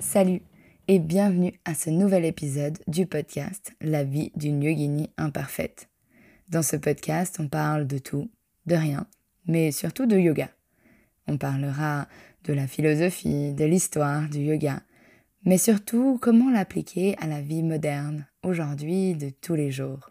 Salut et bienvenue à ce nouvel épisode du podcast La vie d'une yogini imparfaite. Dans ce podcast, on parle de tout, de rien, mais surtout de yoga. On parlera de la philosophie, de l'histoire du yoga, mais surtout comment l'appliquer à la vie moderne, aujourd'hui, de tous les jours.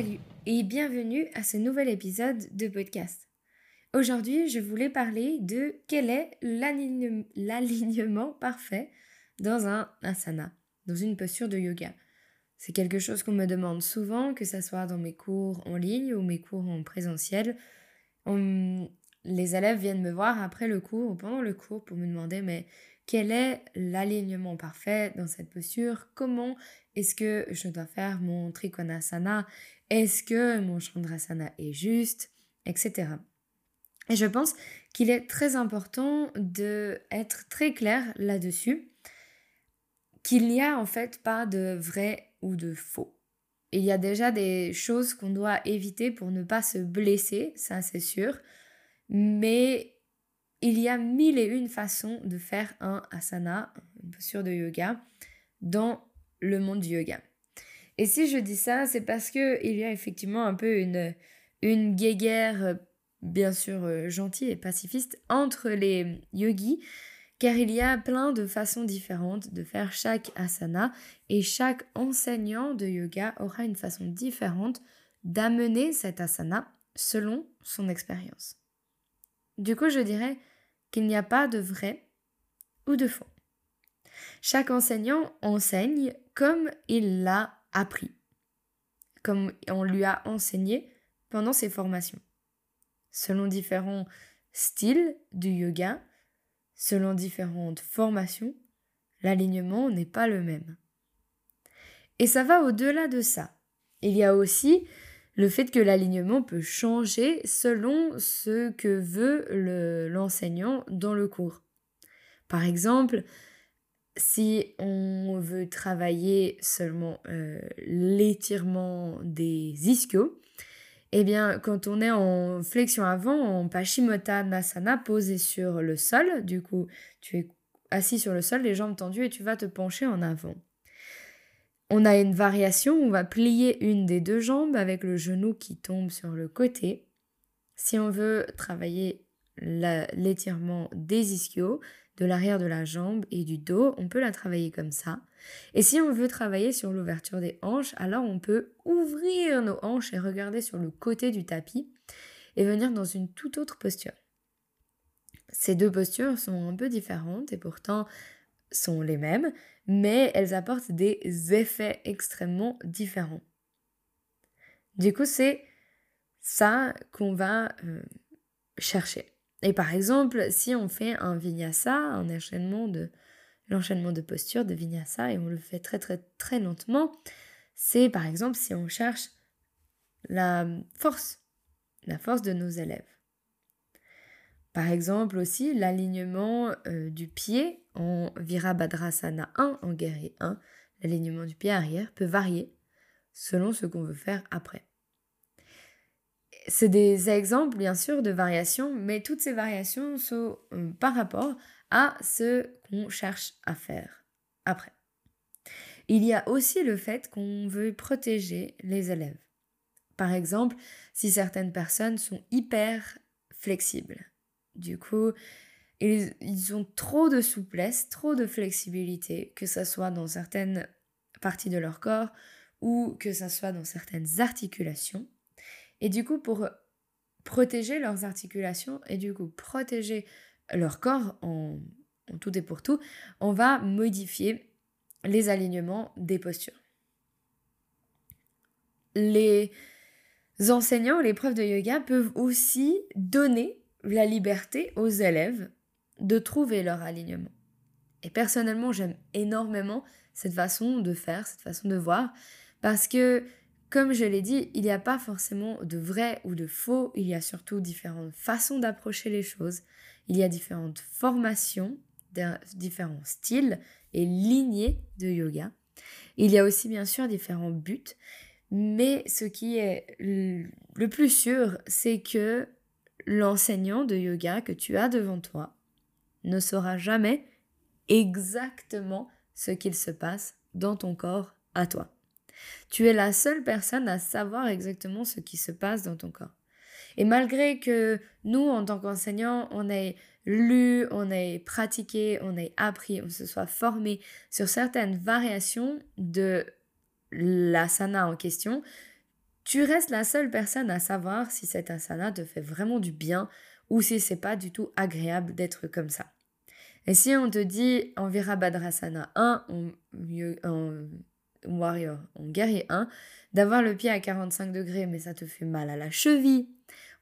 Salut et bienvenue à ce nouvel épisode de podcast. Aujourd'hui, je voulais parler de quel est l'alignement parfait dans un asana, dans une posture de yoga. C'est quelque chose qu'on me demande souvent, que ce soit dans mes cours en ligne ou mes cours en présentiel. les élèves viennent me voir après le cours ou pendant le cours pour me demander mais quel est l'alignement parfait dans cette posture? Comment est-ce que je dois faire mon trikonasana? Est-ce que mon chandrasana est juste Etc. Et je pense qu'il est très important de être très clair là-dessus qu'il n'y a en fait pas de vrai ou de faux. Il y a déjà des choses qu'on doit éviter pour ne pas se blesser, ça c'est sûr, mais il y a mille et une façons de faire un asana, une posture de yoga, dans le monde du yoga. Et si je dis ça, c'est parce que il y a effectivement un peu une, une guéguerre, bien sûr euh, gentille et pacifiste, entre les yogis car il y a plein de façons différentes de faire chaque asana et chaque enseignant de yoga aura une façon différente d'amener cet asana selon son expérience. Du coup, je dirais qu'il n'y a pas de vrai ou de faux. Chaque enseignant enseigne comme il l'a appris, comme on lui a enseigné pendant ses formations. Selon différents styles du yoga, selon différentes formations, l'alignement n'est pas le même. Et ça va au-delà de ça. Il y a aussi le fait que l'alignement peut changer selon ce que veut l'enseignant dans le cours. Par exemple, si on veut travailler seulement euh, l'étirement des ischios, eh bien, quand on est en flexion avant, en Paschimottanasana, posé sur le sol, du coup, tu es assis sur le sol, les jambes tendues et tu vas te pencher en avant. On a une variation, on va plier une des deux jambes avec le genou qui tombe sur le côté. Si on veut travailler l'étirement des ischios, de l'arrière de la jambe et du dos, on peut la travailler comme ça. Et si on veut travailler sur l'ouverture des hanches, alors on peut ouvrir nos hanches et regarder sur le côté du tapis et venir dans une toute autre posture. Ces deux postures sont un peu différentes et pourtant sont les mêmes, mais elles apportent des effets extrêmement différents. Du coup, c'est ça qu'on va euh, chercher. Et par exemple, si on fait un vinyasa, un enchaînement de l'enchaînement de postures de vinyasa et on le fait très très très lentement, c'est par exemple si on cherche la force, la force de nos élèves. Par exemple aussi l'alignement euh, du pied en Virabhadrasana 1, en guerrier 1, l'alignement du pied arrière peut varier selon ce qu'on veut faire après. C'est des exemples, bien sûr, de variations, mais toutes ces variations sont euh, par rapport à ce qu'on cherche à faire après. Il y a aussi le fait qu'on veut protéger les élèves. Par exemple, si certaines personnes sont hyper flexibles, du coup, ils, ils ont trop de souplesse, trop de flexibilité, que ce soit dans certaines parties de leur corps ou que ce soit dans certaines articulations, et du coup, pour protéger leurs articulations et du coup protéger leur corps en, tout et pour tout, on va modifier les alignements des postures. Les enseignants, les profs de yoga peuvent aussi donner la liberté aux élèves de trouver leur alignement. Et personnellement, j'aime énormément cette façon de faire, cette façon de voir, parce que, comme je l'ai dit, il n'y a pas forcément de vrai ou de faux, il y a surtout différentes façons d'approcher les choses, il y a différentes formations, différents styles et lignées de yoga. Il y a aussi bien sûr différents buts, mais ce qui est le plus sûr, c'est que l'enseignant de yoga que tu as devant toi ne saura jamais exactement ce qu'il se passe dans ton corps à toi. Tu es la seule personne à savoir exactement ce qui se passe dans ton corps. Et malgré que nous, en tant qu'enseignants, on ait lu, on ait pratiqué, on ait appris, on se soit formé sur certaines variations de l'asana en question, tu restes la seule personne à savoir si cet asana te fait vraiment du bien ou si c'est pas du tout agréable d'être comme ça. Et si on te dit en Virabhadrasana 1, en, Warrior, en guerrier 1, d'avoir le pied à 45 degrés mais ça te fait mal à la cheville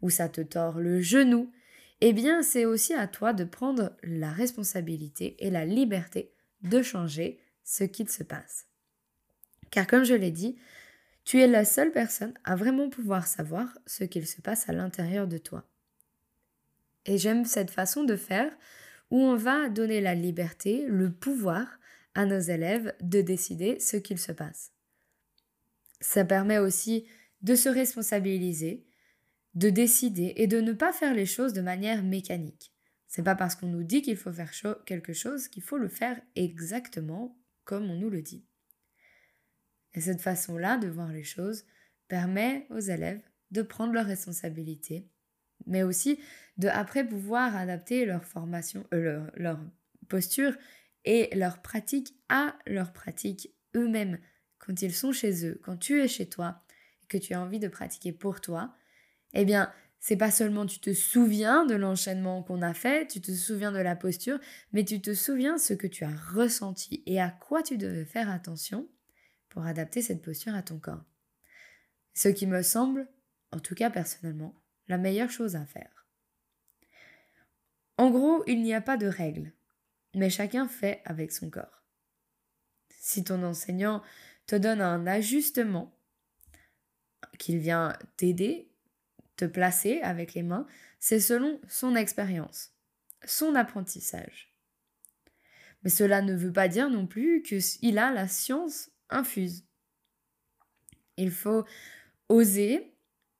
ou ça te tord le genou, eh bien c'est aussi à toi de prendre la responsabilité et la liberté de changer ce qu'il se passe. Car comme je l'ai dit, tu es la seule personne à vraiment pouvoir savoir ce qu'il se passe à l'intérieur de toi. Et j'aime cette façon de faire où on va donner la liberté, le pouvoir à nos élèves de décider ce qu'il se passe. Ça permet aussi de se responsabiliser, de décider et de ne pas faire les choses de manière mécanique. C'est pas parce qu'on nous dit qu'il faut faire quelque chose qu'il faut le faire exactement comme on nous le dit. Et cette façon-là de voir les choses permet aux élèves de prendre leurs responsabilités mais aussi de après pouvoir adapter leur formation, euh, leur, leur posture et leur pratique à leur pratique eux-mêmes. Quand ils sont chez eux, quand tu es chez toi et que tu as envie de pratiquer pour toi, eh bien, c'est pas seulement tu te souviens de l'enchaînement qu'on a fait, tu te souviens de la posture, mais tu te souviens ce que tu as ressenti et à quoi tu devais faire attention pour adapter cette posture à ton corps. Ce qui me semble, en tout cas personnellement, la meilleure chose à faire. En gros, il n'y a pas de règle, mais chacun fait avec son corps. Si ton enseignant te donne un ajustement, qu'il vient t'aider, te placer avec les mains, c'est selon son expérience, son apprentissage. Mais cela ne veut pas dire non plus qu'il a la science infuse. Il faut oser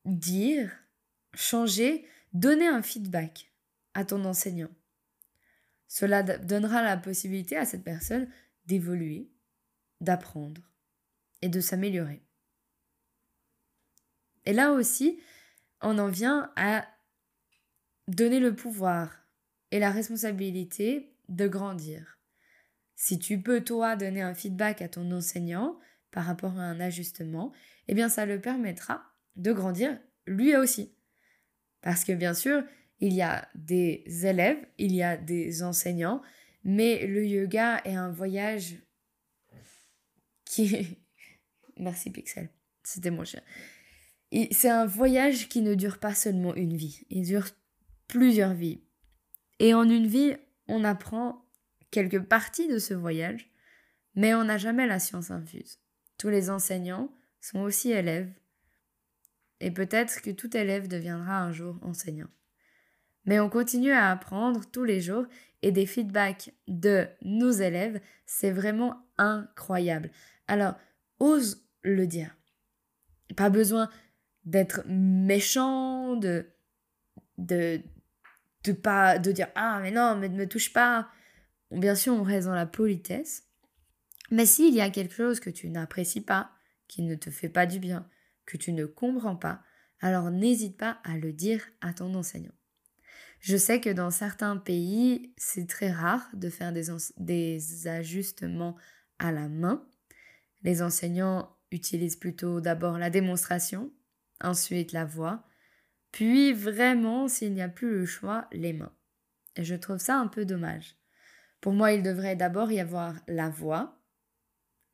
dire changer, donner un feedback à ton enseignant. Cela donnera la possibilité à cette personne d'évoluer, d'apprendre et de s'améliorer. Et là aussi, on en vient à donner le pouvoir et la responsabilité de grandir. Si tu peux, toi, donner un feedback à ton enseignant par rapport à un ajustement, eh bien, ça le permettra de grandir lui aussi. Parce que bien sûr, il y a des élèves, il y a des enseignants, mais le yoga est un voyage qui. Merci Pixel, c'était mon chien. C'est un voyage qui ne dure pas seulement une vie, il dure plusieurs vies. Et en une vie, on apprend quelques parties de ce voyage, mais on n'a jamais la science infuse. Tous les enseignants sont aussi élèves et peut-être que tout élève deviendra un jour enseignant. Mais on continue à apprendre tous les jours et des feedbacks de nos élèves, c'est vraiment incroyable. Alors, ose le dire. Pas besoin d'être méchant, de, de, pas, de dire ah mais non, mais ne me touche pas. Bien sûr, on reste dans la politesse. Mais s'il y a quelque chose que tu n'apprécies pas, qui ne te fait pas du bien, que tu ne comprends pas, alors n'hésite pas à le dire à ton enseignant. Je sais que dans certains pays, c'est très rare de faire des, ajustements à la main. Les enseignants utilisent plutôt d'abord la démonstration, ensuite la voix, puis vraiment, s'il n'y a plus le choix, les mains. Et je trouve ça un peu dommage. Pour moi, il devrait d'abord y avoir la voix,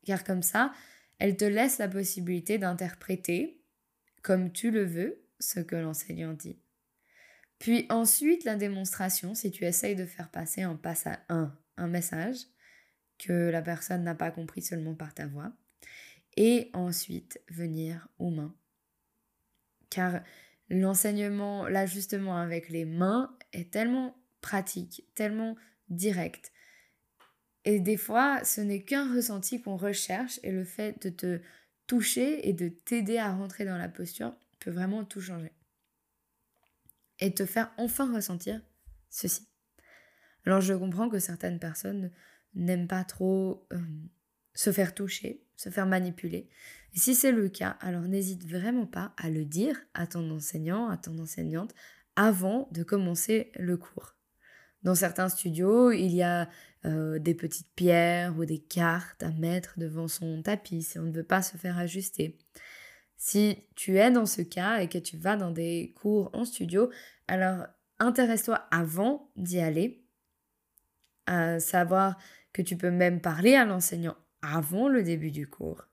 car comme ça, elle te laisse la possibilité d'interpréter, comme tu le veux, ce que l'enseignant dit. Puis ensuite, la démonstration, si tu essayes de faire passer un, un, un message que la personne n'a pas compris seulement par ta voix. Et ensuite, venir aux mains. Car l'enseignement, l'ajustement avec les mains est tellement pratique, tellement direct. Et des fois, ce n'est qu'un ressenti qu'on recherche et le fait de te toucher et de t'aider à rentrer dans la posture peut vraiment tout changer et te faire enfin ressentir ceci. Alors je comprends que certaines personnes n'aiment pas trop euh, se faire toucher, se faire manipuler. Si c'est le cas, alors n'hésite vraiment pas à le dire à ton enseignant, à ton enseignante, avant de commencer le cours. Dans certains studios, il y a euh, des petites pierres ou des cartes à mettre devant son tapis si on ne veut pas se faire ajuster. Si tu es dans ce cas et que tu vas dans des cours en studio, alors intéresse-toi avant d'y aller, à savoir que tu peux même parler à l'enseignant avant le début du cours.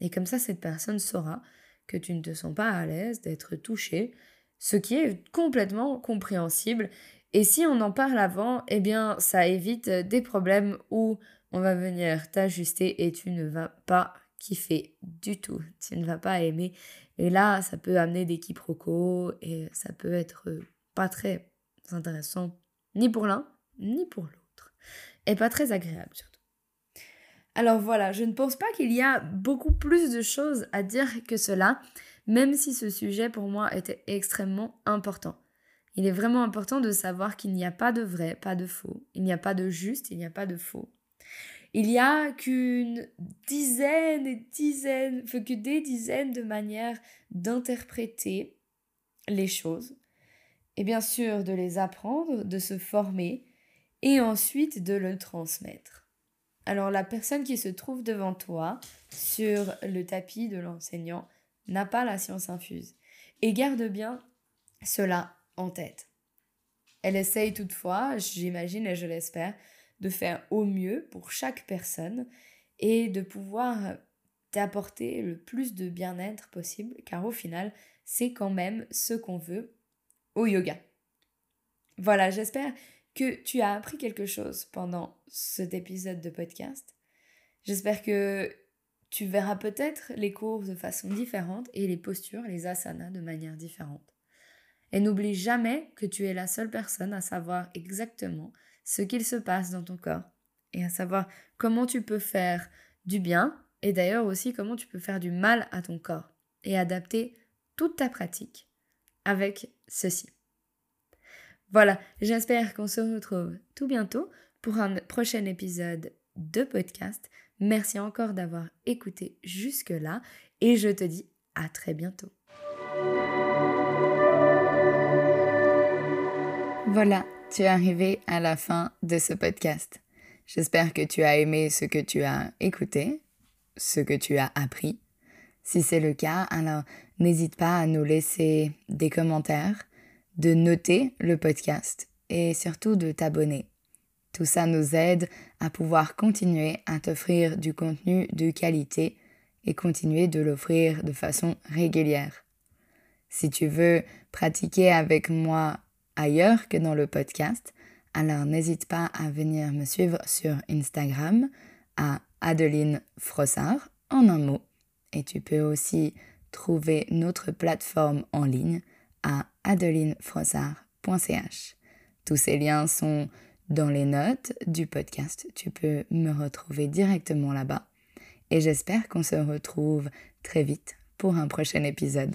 Et comme ça, cette personne saura que tu ne te sens pas à l'aise d'être touché, ce qui est complètement compréhensible. Et si on en parle avant, eh bien, ça évite des problèmes où on va venir t'ajuster et tu ne vas pas kiffer du tout. Tu ne vas pas aimer. Et là, ça peut amener des quiproquos et ça peut être pas très intéressant ni pour l'un ni pour l'autre. Et pas très agréable surtout. Alors voilà, je ne pense pas qu'il y a beaucoup plus de choses à dire que cela, même si ce sujet pour moi était extrêmement important. Il est vraiment important de savoir qu'il n'y a pas de vrai, pas de faux. Il n'y a pas de juste, il n'y a pas de faux. Il y a qu'une dizaine et dizaines, que des dizaines de manières d'interpréter les choses. Et bien sûr, de les apprendre, de se former et ensuite de le transmettre. Alors la personne qui se trouve devant toi sur le tapis de l'enseignant n'a pas la science infuse. Et garde bien cela en tête. Elle essaye toutefois, j'imagine et je l'espère, de faire au mieux pour chaque personne et de pouvoir t'apporter le plus de bien-être possible, car au final, c'est quand même ce qu'on veut au yoga. Voilà, j'espère que tu as appris quelque chose pendant cet épisode de podcast. J'espère que tu verras peut-être les cours de façon différente et les postures, les asanas de manière différente. Et n'oublie jamais que tu es la seule personne à savoir exactement ce qu'il se passe dans ton corps et à savoir comment tu peux faire du bien et d'ailleurs aussi comment tu peux faire du mal à ton corps et adapter toute ta pratique avec ceci. Voilà, j'espère qu'on se retrouve tout bientôt pour un prochain épisode de podcast. Merci encore d'avoir écouté jusque-là et je te dis à très bientôt. Voilà, tu es arrivé à la fin de ce podcast. J'espère que tu as aimé ce que tu as écouté, ce que tu as appris. Si c'est le cas, alors n'hésite pas à nous laisser des commentaires, de noter le podcast et surtout de t'abonner. Tout ça nous aide à pouvoir continuer à t'offrir du contenu de qualité et continuer de l'offrir de façon régulière. Si tu veux pratiquer avec moi ailleurs que dans le podcast, alors n'hésite pas à venir me suivre sur Instagram à Adeline Frossard en un mot. Et tu peux aussi trouver notre plateforme en ligne à adelinefrossard.ch. Tous ces liens sont dans les notes du podcast. Tu peux me retrouver directement là-bas. Et j'espère qu'on se retrouve très vite pour un prochain épisode.